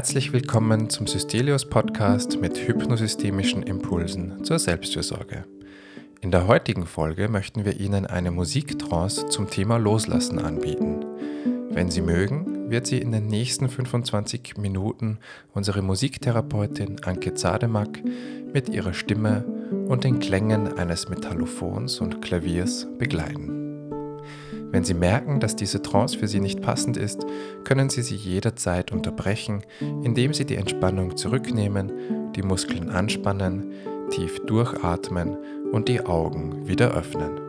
Herzlich willkommen zum Systelius Podcast mit hypnosystemischen Impulsen zur Selbstfürsorge. In der heutigen Folge möchten wir Ihnen eine Musiktrance zum Thema Loslassen anbieten. Wenn Sie mögen, wird Sie in den nächsten 25 Minuten unsere Musiktherapeutin Anke Zademack mit ihrer Stimme und den Klängen eines Metallophons und Klaviers begleiten. Wenn Sie merken, dass diese Trance für Sie nicht passend ist, können Sie sie jederzeit unterbrechen, indem Sie die Entspannung zurücknehmen, die Muskeln anspannen, tief durchatmen und die Augen wieder öffnen.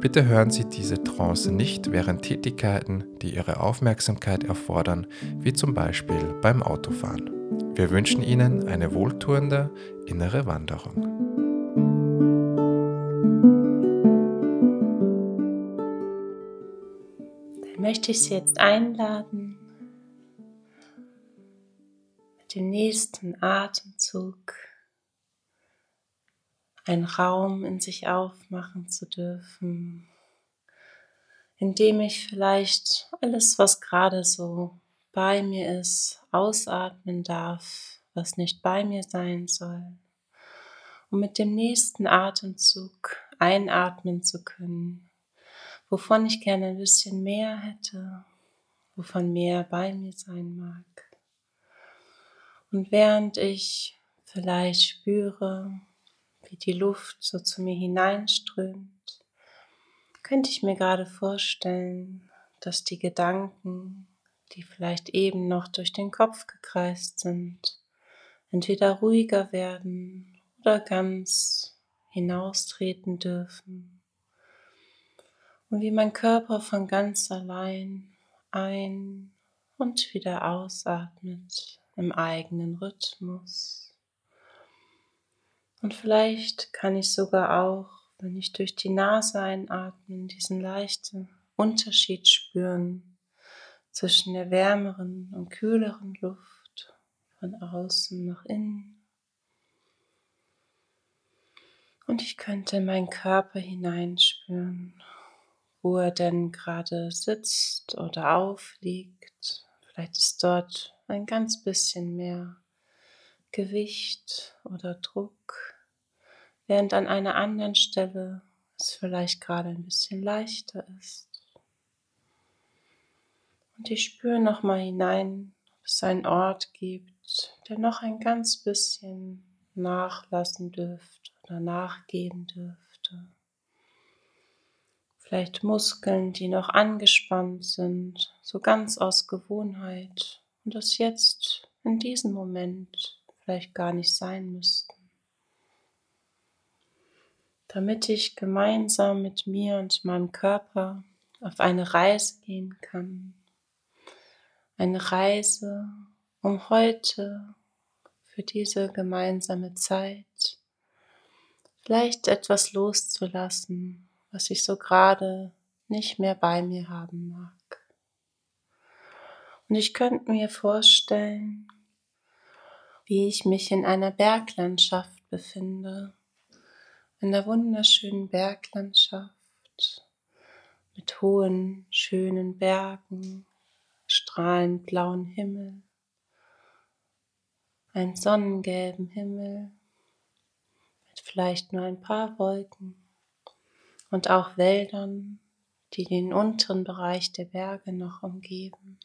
Bitte hören Sie diese Trance nicht während Tätigkeiten, die Ihre Aufmerksamkeit erfordern, wie zum Beispiel beim Autofahren. Wir wünschen Ihnen eine wohltuende innere Wanderung. Möchte ich Sie jetzt einladen, mit dem nächsten Atemzug einen Raum in sich aufmachen zu dürfen, in dem ich vielleicht alles, was gerade so bei mir ist, ausatmen darf, was nicht bei mir sein soll, um mit dem nächsten Atemzug einatmen zu können wovon ich gerne ein bisschen mehr hätte, wovon mehr bei mir sein mag. Und während ich vielleicht spüre, wie die Luft so zu mir hineinströmt, könnte ich mir gerade vorstellen, dass die Gedanken, die vielleicht eben noch durch den Kopf gekreist sind, entweder ruhiger werden oder ganz hinaustreten dürfen und wie mein Körper von ganz allein ein und wieder ausatmet im eigenen Rhythmus. Und vielleicht kann ich sogar auch, wenn ich durch die Nase einatme, diesen leichten Unterschied spüren zwischen der wärmeren und kühleren Luft von außen nach innen. Und ich könnte meinen Körper hineinspüren wo er denn gerade sitzt oder aufliegt. Vielleicht ist dort ein ganz bisschen mehr Gewicht oder Druck, während an einer anderen Stelle es vielleicht gerade ein bisschen leichter ist. Und ich spüre noch mal hinein, ob es einen Ort gibt, der noch ein ganz bisschen nachlassen dürfte oder nachgeben dürfte vielleicht Muskeln, die noch angespannt sind, so ganz aus Gewohnheit und das jetzt in diesem Moment vielleicht gar nicht sein müssten. Damit ich gemeinsam mit mir und meinem Körper auf eine Reise gehen kann. Eine Reise, um heute für diese gemeinsame Zeit vielleicht etwas loszulassen, was ich so gerade nicht mehr bei mir haben mag. Und ich könnte mir vorstellen, wie ich mich in einer Berglandschaft befinde, in der wunderschönen Berglandschaft mit hohen, schönen Bergen, strahlend blauen Himmel, einen sonnengelben Himmel mit vielleicht nur ein paar Wolken und auch Wäldern, die den unteren Bereich der Berge noch umgeben.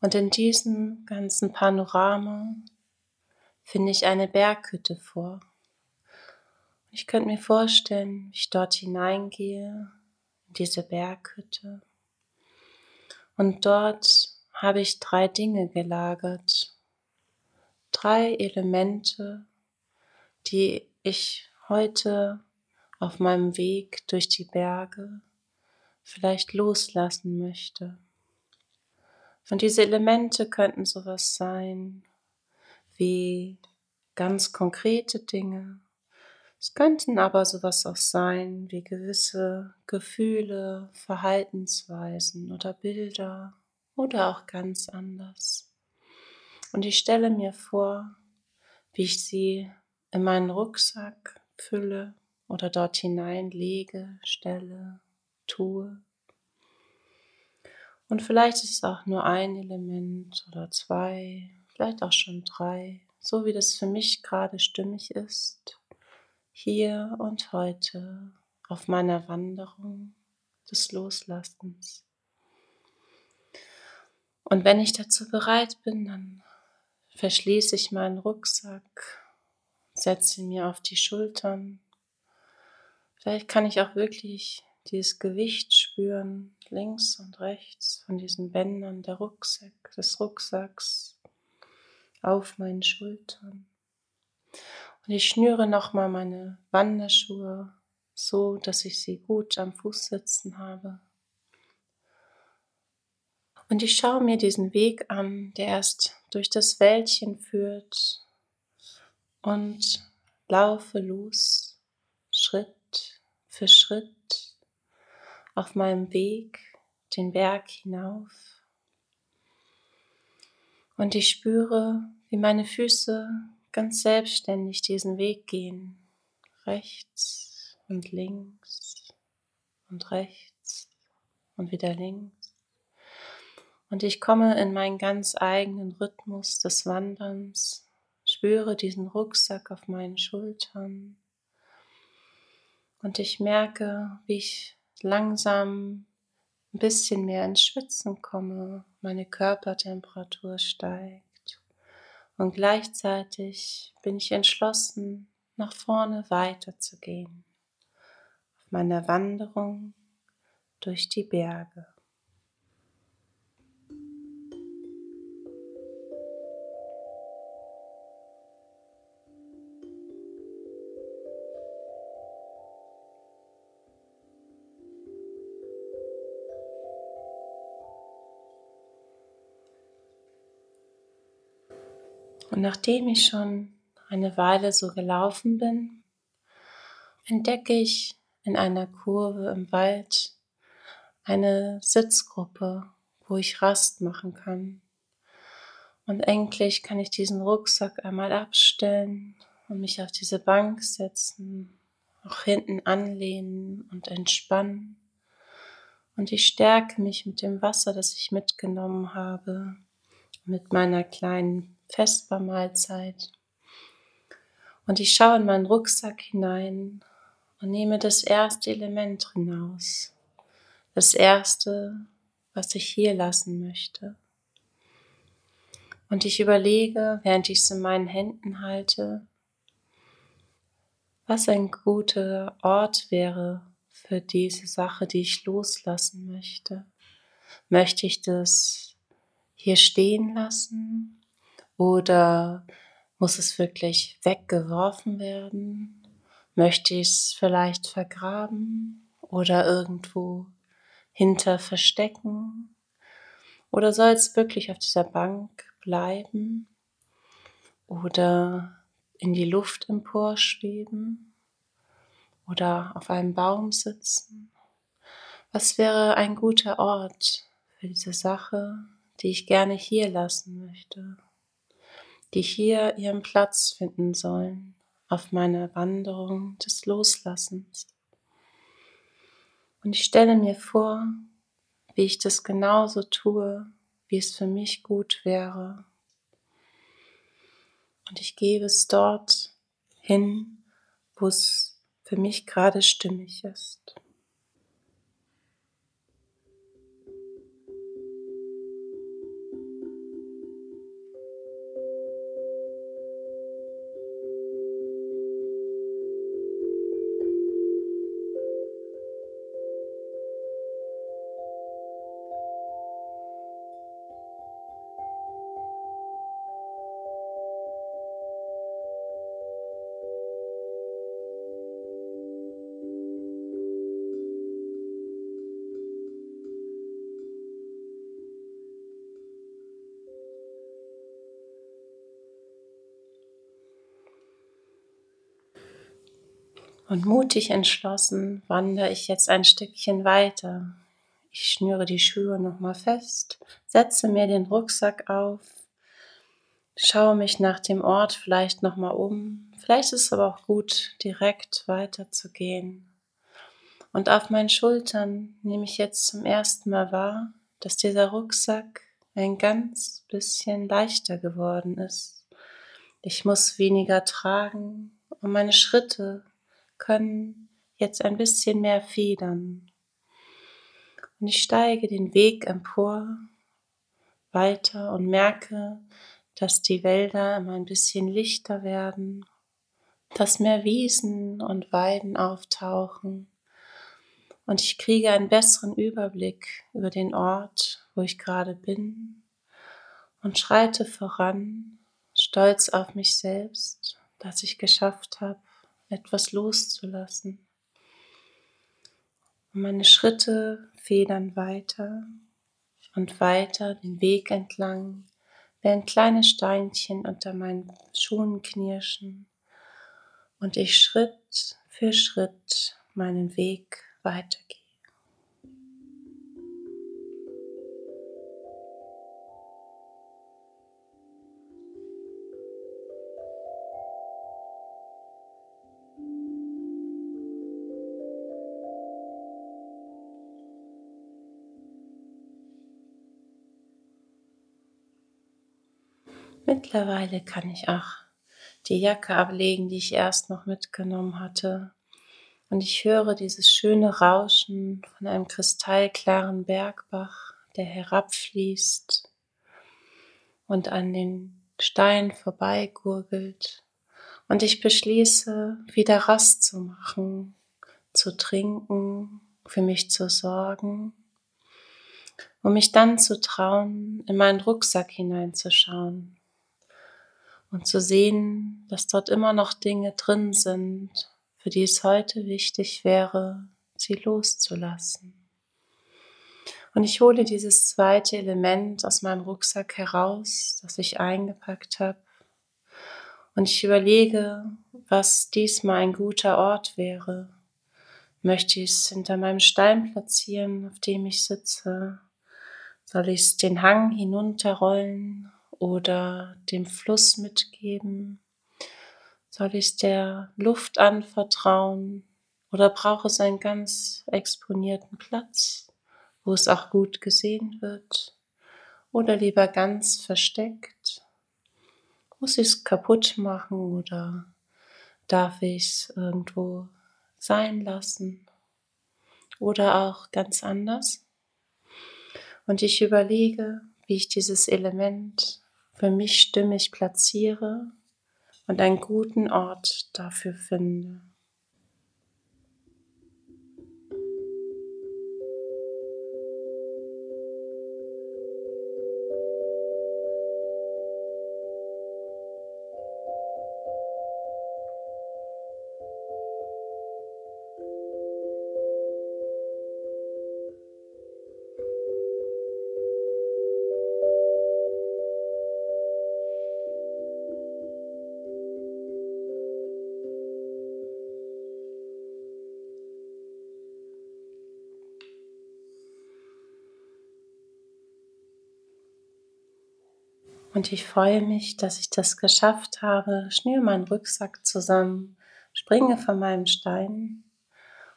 Und in diesem ganzen Panorama finde ich eine Berghütte vor. Ich könnte mir vorstellen, wie ich dort hineingehe, in diese Berghütte. Und dort habe ich drei Dinge gelagert. Drei Elemente, die ich heute auf meinem Weg durch die Berge vielleicht loslassen möchte. Und diese Elemente könnten sowas sein wie ganz konkrete Dinge. Es könnten aber sowas auch sein wie gewisse Gefühle, Verhaltensweisen oder Bilder oder auch ganz anders. Und ich stelle mir vor, wie ich sie in meinen Rucksack fülle oder dort hineinlege, stelle, tue. Und vielleicht ist es auch nur ein Element oder zwei, vielleicht auch schon drei, so wie das für mich gerade stimmig ist, hier und heute auf meiner Wanderung des Loslassens. Und wenn ich dazu bereit bin, dann verschließe ich meinen Rucksack, setze ihn mir auf die Schultern. Vielleicht kann ich auch wirklich dieses Gewicht spüren, links und rechts von diesen Bändern der Rucksack, des Rucksacks auf meinen Schultern. Und ich schnüre nochmal meine Wanderschuhe so, dass ich sie gut am Fuß sitzen habe. Und ich schaue mir diesen Weg an, der erst durch das Wäldchen führt und laufe los, Schritt für Schritt auf meinem Weg den Berg hinauf. Und ich spüre, wie meine Füße ganz selbstständig diesen Weg gehen, rechts und links und rechts und wieder links. Und ich komme in meinen ganz eigenen Rhythmus des Wanderns, spüre diesen Rucksack auf meinen Schultern und ich merke, wie ich langsam ein bisschen mehr ins Schwitzen komme, meine Körpertemperatur steigt. Und gleichzeitig bin ich entschlossen, nach vorne weiterzugehen. Auf meiner Wanderung durch die Berge. Nachdem ich schon eine Weile so gelaufen bin, entdecke ich in einer Kurve im Wald eine Sitzgruppe, wo ich Rast machen kann. Und endlich kann ich diesen Rucksack einmal abstellen und mich auf diese Bank setzen, auch hinten anlehnen und entspannen. Und ich stärke mich mit dem Wasser, das ich mitgenommen habe, mit meiner kleinen Vespermahlzeit. Und ich schaue in meinen Rucksack hinein und nehme das erste Element hinaus. Das erste, was ich hier lassen möchte. Und ich überlege, während ich es in meinen Händen halte, was ein guter Ort wäre für diese Sache, die ich loslassen möchte. Möchte ich das hier stehen lassen oder muss es wirklich weggeworfen werden? Möchte ich es vielleicht vergraben oder irgendwo hinter verstecken? Oder soll es wirklich auf dieser Bank bleiben oder in die Luft emporschweben oder auf einem Baum sitzen? Was wäre ein guter Ort für diese Sache, die ich gerne hier lassen möchte? Die hier ihren Platz finden sollen auf meiner Wanderung des Loslassens. Und ich stelle mir vor, wie ich das genauso tue, wie es für mich gut wäre. Und ich gebe es dort hin, wo es für mich gerade stimmig ist. Und mutig entschlossen wandere ich jetzt ein Stückchen weiter. Ich schnüre die Schuhe nochmal fest, setze mir den Rucksack auf, schaue mich nach dem Ort vielleicht nochmal um. Vielleicht ist es aber auch gut, direkt weiterzugehen. Und auf meinen Schultern nehme ich jetzt zum ersten Mal wahr, dass dieser Rucksack ein ganz bisschen leichter geworden ist. Ich muss weniger tragen und meine Schritte können jetzt ein bisschen mehr federn. Und ich steige den Weg empor weiter und merke, dass die Wälder immer ein bisschen lichter werden, dass mehr Wiesen und Weiden auftauchen und ich kriege einen besseren Überblick über den Ort, wo ich gerade bin und schreite voran, stolz auf mich selbst, dass ich geschafft habe, etwas loszulassen. Und meine Schritte federn weiter und weiter den Weg entlang, während kleine Steinchen unter meinen Schuhen knirschen und ich Schritt für Schritt meinen Weg weitergehe. Mittlerweile kann ich auch die Jacke ablegen, die ich erst noch mitgenommen hatte. Und ich höre dieses schöne Rauschen von einem kristallklaren Bergbach, der herabfließt und an den Stein vorbeigurgelt. Und ich beschließe, wieder Rast zu machen, zu trinken, für mich zu sorgen, um mich dann zu trauen, in meinen Rucksack hineinzuschauen und zu sehen, dass dort immer noch Dinge drin sind, für die es heute wichtig wäre, sie loszulassen. Und ich hole dieses zweite Element aus meinem Rucksack heraus, das ich eingepackt habe. Und ich überlege, was diesmal ein guter Ort wäre. Möchte ich es hinter meinem Stein platzieren, auf dem ich sitze? Soll ich es den Hang hinunterrollen oder dem Fluss mitgeben? Soll ich der Luft anvertrauen oder brauche es einen ganz exponierten Platz, wo es auch gut gesehen wird? Oder lieber ganz versteckt? Muss ich es kaputt machen oder darf ich es irgendwo sein lassen? Oder auch ganz anders? Und ich überlege, wie ich dieses Element für mich stimmig platziere und einen guten Ort dafür finde. Und ich freue mich, dass ich das geschafft habe, schnür meinen Rucksack zusammen, springe von meinem Stein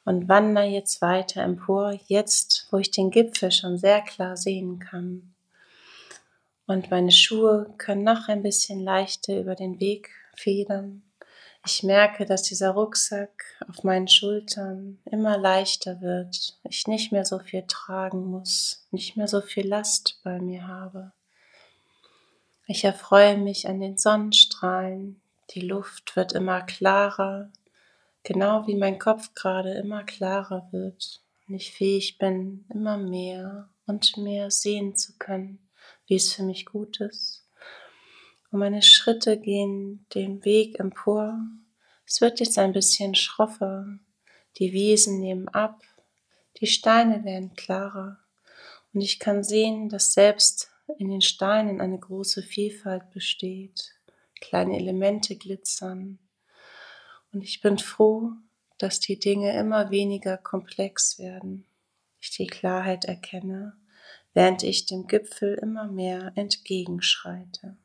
und wandere jetzt weiter empor, jetzt, wo ich den Gipfel schon sehr klar sehen kann. Und meine Schuhe können noch ein bisschen leichter über den Weg federn. Ich merke, dass dieser Rucksack auf meinen Schultern immer leichter wird. Ich nicht mehr so viel tragen muss, nicht mehr so viel Last bei mir habe. Ich erfreue mich an den Sonnenstrahlen. Die Luft wird immer klarer, genau wie mein Kopf gerade immer klarer wird und ich fähig bin, immer mehr und mehr sehen zu können, wie es für mich gut ist. Und meine Schritte gehen den Weg empor. Es wird jetzt ein bisschen schroffer. Die Wiesen nehmen ab. Die Steine werden klarer. Und ich kann sehen, dass selbst in den Steinen eine große Vielfalt besteht. Kleine Elemente glitzern. Und ich bin froh, dass die Dinge immer weniger komplex werden. Ich die Klarheit erkenne, während ich dem Gipfel immer mehr entgegenschreite.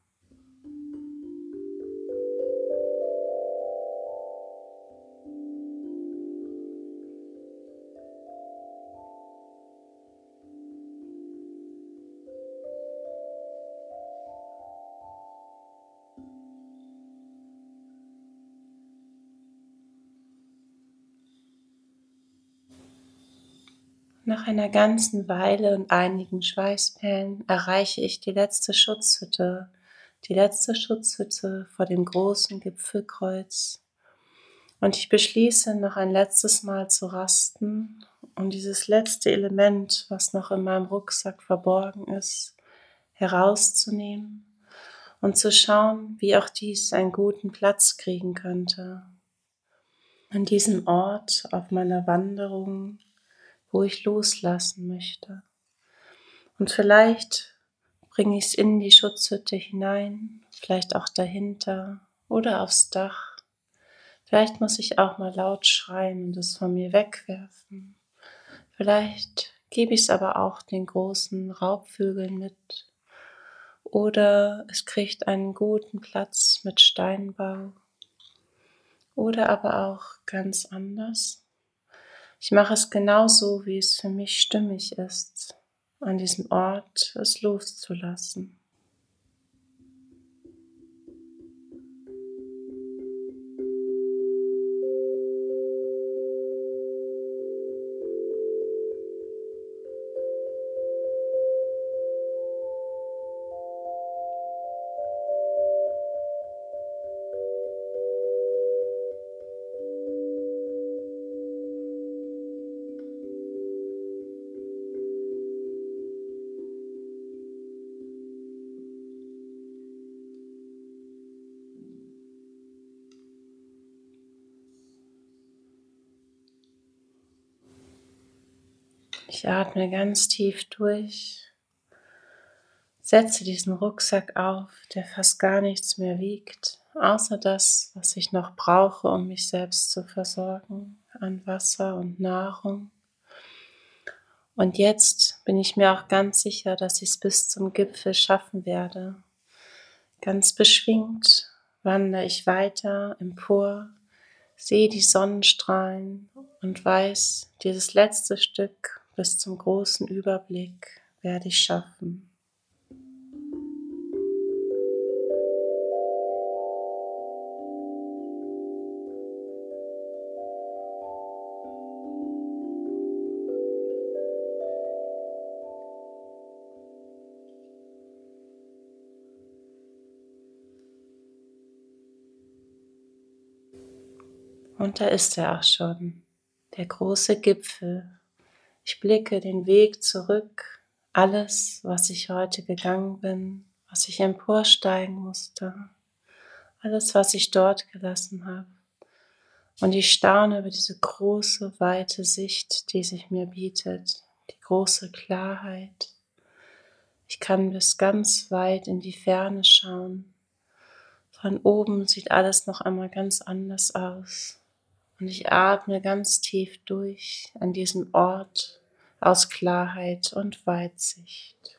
Nach einer ganzen Weile und einigen Schweißperlen erreiche ich die letzte Schutzhütte, die letzte Schutzhütte vor dem großen Gipfelkreuz. Und ich beschließe, noch ein letztes Mal zu rasten und dieses letzte Element, was noch in meinem Rucksack verborgen ist, herauszunehmen und zu schauen, wie auch dies einen guten Platz kriegen könnte. An diesem Ort auf meiner Wanderung wo ich loslassen möchte. Und vielleicht bringe ich es in die Schutzhütte hinein, vielleicht auch dahinter oder aufs Dach. Vielleicht muss ich auch mal laut schreien und es von mir wegwerfen. Vielleicht gebe ich es aber auch den großen Raubvögeln mit. Oder es kriegt einen guten Platz mit Steinbau. Oder aber auch ganz anders. Ich mache es genauso, wie es für mich stimmig ist, an diesem Ort es loszulassen. Ich atme ganz tief durch, setze diesen Rucksack auf, der fast gar nichts mehr wiegt, außer das, was ich noch brauche, um mich selbst zu versorgen an Wasser und Nahrung. Und jetzt bin ich mir auch ganz sicher, dass ich es bis zum Gipfel schaffen werde. Ganz beschwingt wandere ich weiter empor, sehe die Sonnenstrahlen und weiß, dieses letzte Stück bis zum großen Überblick werde ich schaffen. Und da ist er auch schon, der große Gipfel ich blicke den Weg zurück, alles, was ich heute gegangen bin, was ich emporsteigen musste, alles, was ich dort gelassen habe. Und ich staune über diese große, weite Sicht, die sich mir bietet, die große Klarheit. Ich kann bis ganz weit in die Ferne schauen. Von oben sieht alles noch einmal ganz anders aus. Und ich atme ganz tief durch an diesem Ort aus Klarheit und Weitsicht.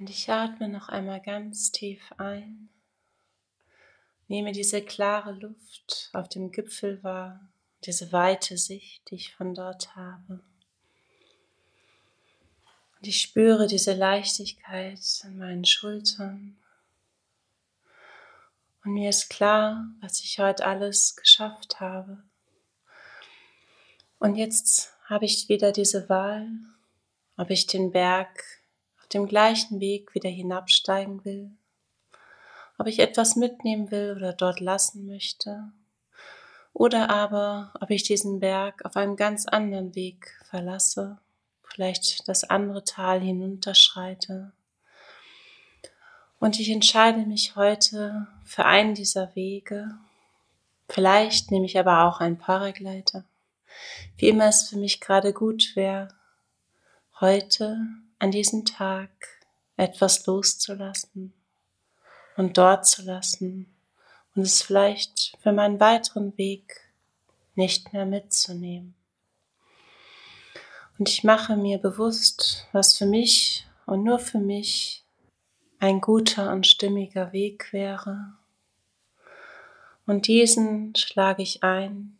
Und ich atme noch einmal ganz tief ein. Nehme diese klare Luft auf dem Gipfel wahr, diese weite Sicht, die ich von dort habe. Und ich spüre diese Leichtigkeit in meinen Schultern. Und mir ist klar, was ich heute alles geschafft habe. Und jetzt habe ich wieder diese Wahl, ob ich den Berg dem gleichen Weg wieder hinabsteigen will, ob ich etwas mitnehmen will oder dort lassen möchte, oder aber ob ich diesen Berg auf einem ganz anderen Weg verlasse, vielleicht das andere Tal hinunterschreite. Und ich entscheide mich heute für einen dieser Wege. Vielleicht nehme ich aber auch einen Paragleiter. Wie immer es für mich gerade gut wäre, heute an diesem Tag etwas loszulassen und dort zu lassen und es vielleicht für meinen weiteren Weg nicht mehr mitzunehmen. Und ich mache mir bewusst, was für mich und nur für mich ein guter und stimmiger Weg wäre. Und diesen schlage ich ein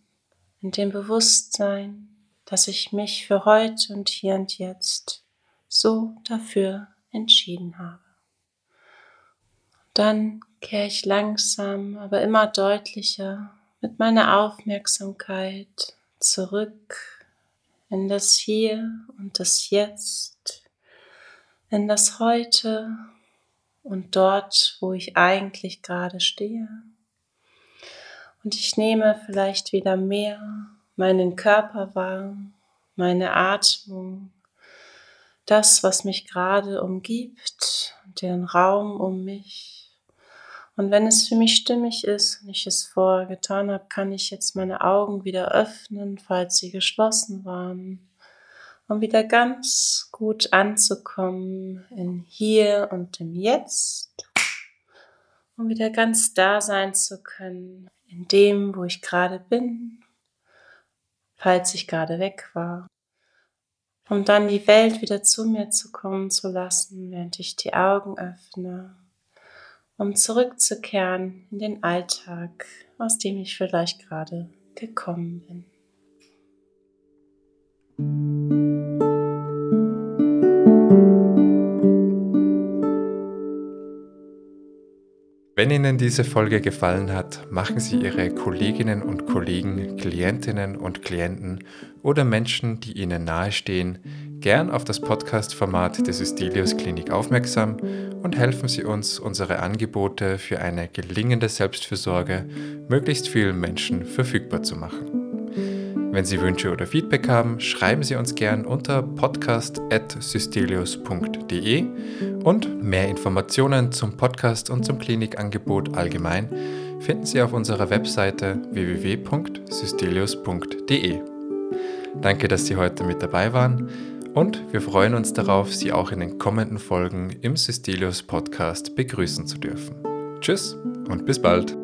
in dem Bewusstsein, dass ich mich für heute und hier und jetzt so dafür entschieden habe. Dann kehre ich langsam, aber immer deutlicher mit meiner Aufmerksamkeit zurück in das Hier und das Jetzt, in das Heute und dort, wo ich eigentlich gerade stehe. Und ich nehme vielleicht wieder mehr meinen Körper wahr, meine Atmung, das, was mich gerade umgibt, den Raum um mich. Und wenn es für mich stimmig ist und ich es vorher getan habe, kann ich jetzt meine Augen wieder öffnen, falls sie geschlossen waren, um wieder ganz gut anzukommen in hier und im Jetzt, um wieder ganz da sein zu können in dem, wo ich gerade bin, falls ich gerade weg war um dann die Welt wieder zu mir zu kommen zu lassen, während ich die Augen öffne, um zurückzukehren in den Alltag, aus dem ich vielleicht gerade gekommen bin. Wenn Ihnen diese Folge gefallen hat, machen Sie Ihre Kolleginnen und Kollegen, Klientinnen und Klienten oder Menschen, die Ihnen nahestehen, gern auf das Podcast-Format der Systelius Klinik aufmerksam und helfen Sie uns, unsere Angebote für eine gelingende Selbstfürsorge möglichst vielen Menschen verfügbar zu machen. Wenn Sie Wünsche oder Feedback haben, schreiben Sie uns gern unter podcast.systelius.de und mehr Informationen zum Podcast und zum Klinikangebot allgemein finden Sie auf unserer Webseite www.systelius.de. Danke, dass Sie heute mit dabei waren und wir freuen uns darauf, Sie auch in den kommenden Folgen im Systelius Podcast begrüßen zu dürfen. Tschüss und bis bald.